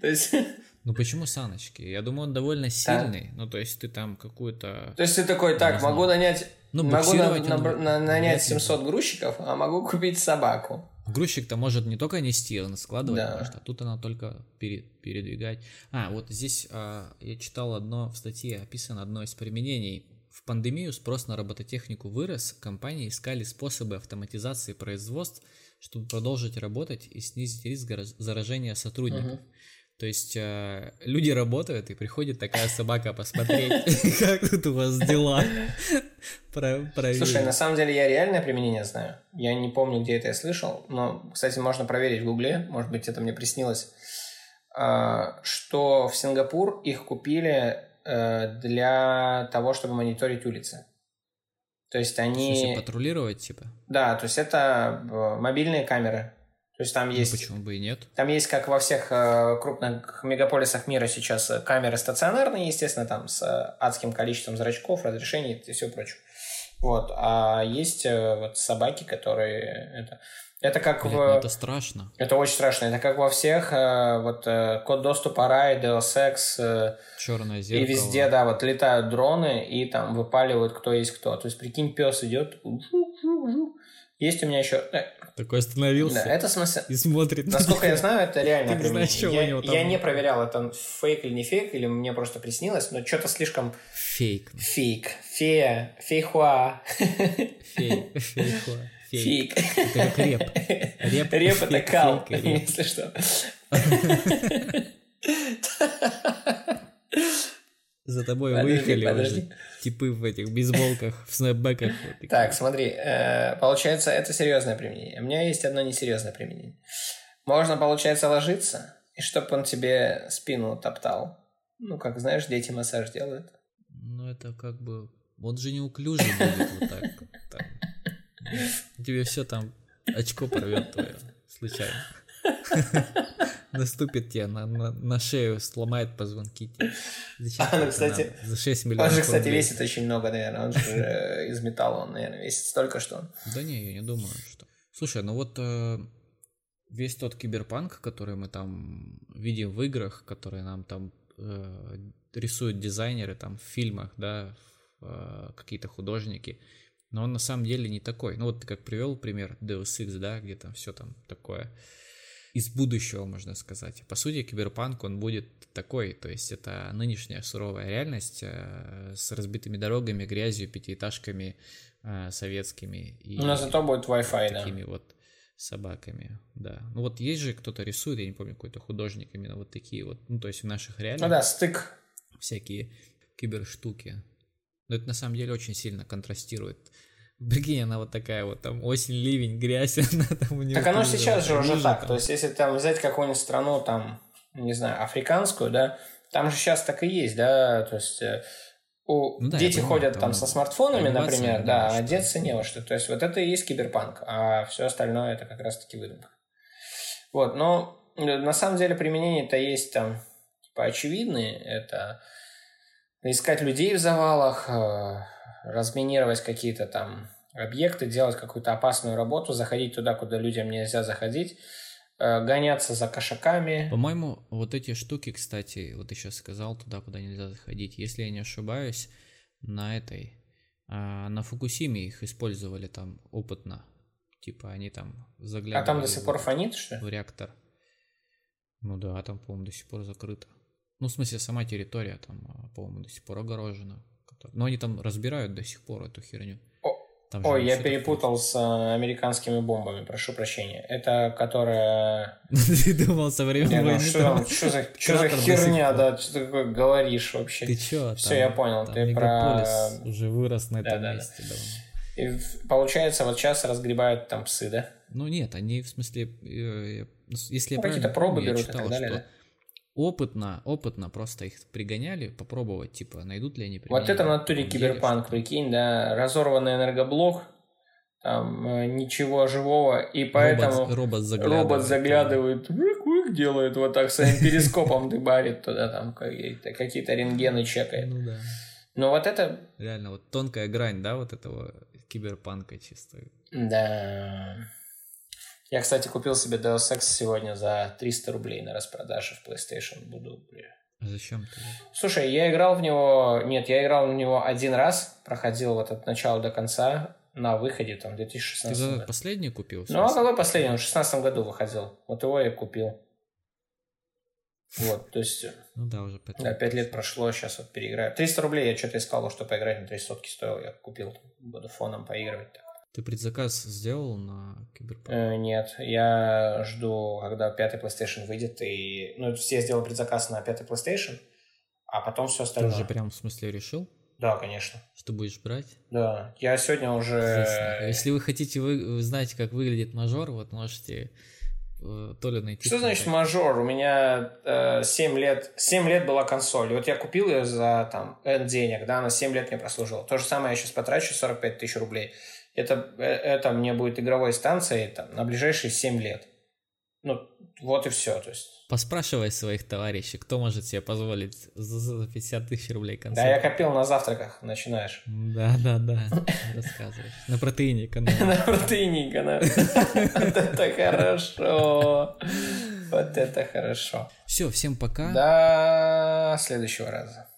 S2: То есть...
S1: Ну почему саночки? Я думаю, он довольно сильный. Ну, то есть ты там какую-то...
S2: То есть ты такой, так, могу нанять... Ну, могу на, на, на, нанять 700 грузчиков, а могу купить собаку.
S1: Грузчик-то может не только нести, он складывать да. может, а тут она только пере, передвигать. А, вот здесь а, я читал одно в статье, описано одно из применений. В пандемию спрос на робототехнику вырос, компании искали способы автоматизации производств, чтобы продолжить работать и снизить риск заражения сотрудников. Uh-huh. То есть э, люди работают, и приходит такая собака посмотреть, *laughs* как тут у вас дела.
S2: Слушай, на самом деле я реальное применение знаю. Я не помню, где это я слышал, но, кстати, можно проверить в Гугле, может быть, это мне приснилось, а, что в Сингапур их купили э, для того, чтобы мониторить улицы. То есть они... В
S1: смысле, патрулировать, типа?
S2: Да, то есть это э, мобильные камеры. То есть там ну, есть...
S1: Почему бы и нет?
S2: Там есть, как во всех э, крупных мегаполисах мира сейчас, э, камеры стационарные, естественно, там с э, адским количеством зрачков, разрешений и все прочее. Вот. А есть э, вот собаки, которые... Это, это как
S1: Блин,
S2: в...
S1: Ну это страшно.
S2: Это очень страшно. Это как во всех, э, вот, э, код доступа рай, Ex. Э,
S1: Черное зеркало.
S2: И везде, да, вот летают дроны и там выпаливают, кто есть кто. То есть, прикинь, пес идет, есть у меня еще... Э,
S1: Такой остановился. Да,
S2: это смысл...
S1: И смотрит.
S2: Насколько я знаю, это реально
S1: Ты знаешь, что
S2: я,
S1: у него там...
S2: я не проверял, это фейк или не фейк, или мне просто приснилось, но что-то слишком...
S1: Фейк.
S2: Фейк. Фея. Фейхуа.
S1: Фейк. Фейхуа.
S2: Фейк.
S1: Это как реп.
S2: Реп, реп это кал, если что. *laughs*
S1: За тобой выехали уже типы в этих бейсболках, в снэпбэках.
S2: Так, смотри, э, получается, это серьезное применение. У меня есть одно несерьезное применение. Можно, получается, ложиться, и чтобы он тебе спину топтал. Ну, как знаешь, дети массаж делают.
S1: Ну, это как бы... Вот же неуклюже будет вот так. Там. Тебе все там очко порвет твое случайно. Наступит тебе на, на, на шею, сломает позвонки.
S2: Зачем а, ну, кстати,
S1: за 6 миллионов
S2: Он же, кстати, рублей. весит очень много, наверное. Он же э, *laughs* из металла, он, наверное, весит столько, что он.
S1: Да не, я не думаю, что... Слушай, ну вот э, весь тот киберпанк, который мы там видим в играх, которые нам там э, рисуют дизайнеры там в фильмах, да, в, какие-то художники, но он на самом деле не такой. Ну вот ты как привел пример Deus Ex, да, где там все там такое из будущего, можно сказать. По сути, киберпанк, он будет такой, то есть это нынешняя суровая реальность э, с разбитыми дорогами, грязью, пятиэтажками э, советскими.
S2: И Но зато будет Wi-Fi,
S1: да. Такими вот собаками, да. Ну вот есть же кто-то рисует, я не помню, какой-то художник именно вот такие вот, ну то есть в наших реалиях.
S2: Ну да, стык.
S1: Всякие киберштуки. Но это на самом деле очень сильно контрастирует. Прикинь, она вот такая вот, там, осень, ливень, грязь, *laughs* она там у нее...
S2: Так оно сейчас же уже так, там. то есть если там взять какую-нибудь страну, там, не знаю, африканскую, да, там же сейчас так и есть, да, то есть э, у, ну, да, дети понимаю, ходят там, со смартфонами, например, да, а одеться не во что. То есть вот это и есть киберпанк, а все остальное это как раз-таки выдумка. Вот, но э, на самом деле применение-то есть там типа очевидные. Это искать людей в завалах, э, разминировать какие-то там объекты, делать какую-то опасную работу, заходить туда, куда людям нельзя заходить, э, гоняться за кошаками.
S1: По-моему, вот эти штуки, кстати, вот ты сейчас сказал, туда, куда нельзя заходить, если я не ошибаюсь, на этой, а, на Фукусиме их использовали там опытно. Типа они там заглядывали.
S2: А там до сих пор фонит, что
S1: В реактор. Ну да, там, по-моему, до сих пор закрыто. Ну, в смысле, сама территория там, а, по-моему, до сих пор огорожена. Но они там разбирают до сих пор эту херню.
S2: Там Ой, я перепутал с э, американскими бомбами, прошу прощения. Это которая... *laughs*
S1: Ты думал со времен войны?
S2: Что за *laughs* херня, да? Что ты такое говоришь вообще?
S1: Ты чё?
S2: Все, я понял. Ты про...
S1: уже вырос на этом месте
S2: И получается, вот сейчас разгребают там псы, да?
S1: Ну нет, они в смысле, э, если я
S2: ну, какие-то пробы берут и так далее, да?
S1: Опытно, опытно просто их пригоняли, попробовать, типа, найдут ли они
S2: применение. Вот это в натуре киберпанк, прикинь, да, разорванный энергоблок, там э, ничего живого, и поэтому
S1: робот, робот заглядывает,
S2: робот заглядывает вык-вык делает вот так своим перископом дыбарит туда, там какие-то, какие-то рентгены чекает.
S1: Ну да.
S2: Но вот это...
S1: Реально, вот тонкая грань, да, вот этого киберпанка чисто.
S2: Да. Я, кстати, купил себе Deus Ex сегодня за 300 рублей на распродаже в PlayStation. Буду...
S1: А зачем ты?
S2: Слушай, я играл в него... Нет, я играл в него один раз, проходил вот от начала до конца на выходе, там, в 2016
S1: Ты году. последний купил?
S2: Ну, а какой последний? Он в 2016 году выходил. Вот его я купил. Вот, то есть...
S1: Ну да, уже 5
S2: лет. Да, 5 лет прошло, сейчас вот переиграю. 300 рублей я что-то искал, что поиграть на 3 сотки стоил. Я купил, буду фоном поигрывать. Так.
S1: Ты предзаказ сделал на Киберпанк?
S2: Э, нет, я жду, когда пятый PlayStation выйдет, и... Ну, все сделал предзаказ на пятый PlayStation, а потом все остальное.
S1: Ты уже прям в смысле решил?
S2: Да, конечно.
S1: Что будешь брать?
S2: Да, я сегодня уже...
S1: Естественно. Если вы хотите вы, вы знаете, как выглядит мажор, вот можете э, то ли найти.
S2: Что значит мажор? У меня э, 7 лет, 7 лет была консоль. И вот я купил ее за там N денег, да, она 7 лет мне прослужила. То же самое я сейчас потрачу 45 тысяч рублей это, э, это мне будет игровой станцией там, на ближайшие 7 лет. Ну, вот и все. То есть...
S1: Поспрашивай своих товарищей, кто может себе позволить за 50 тысяч рублей консоль.
S2: Да, я копил на завтраках, начинаешь.
S1: Да, да, да, рассказываешь. На протеине канал. *laughs*
S2: На протеине канал. Вот это хорошо. Вот это хорошо.
S1: Все, всем пока.
S2: До следующего раза.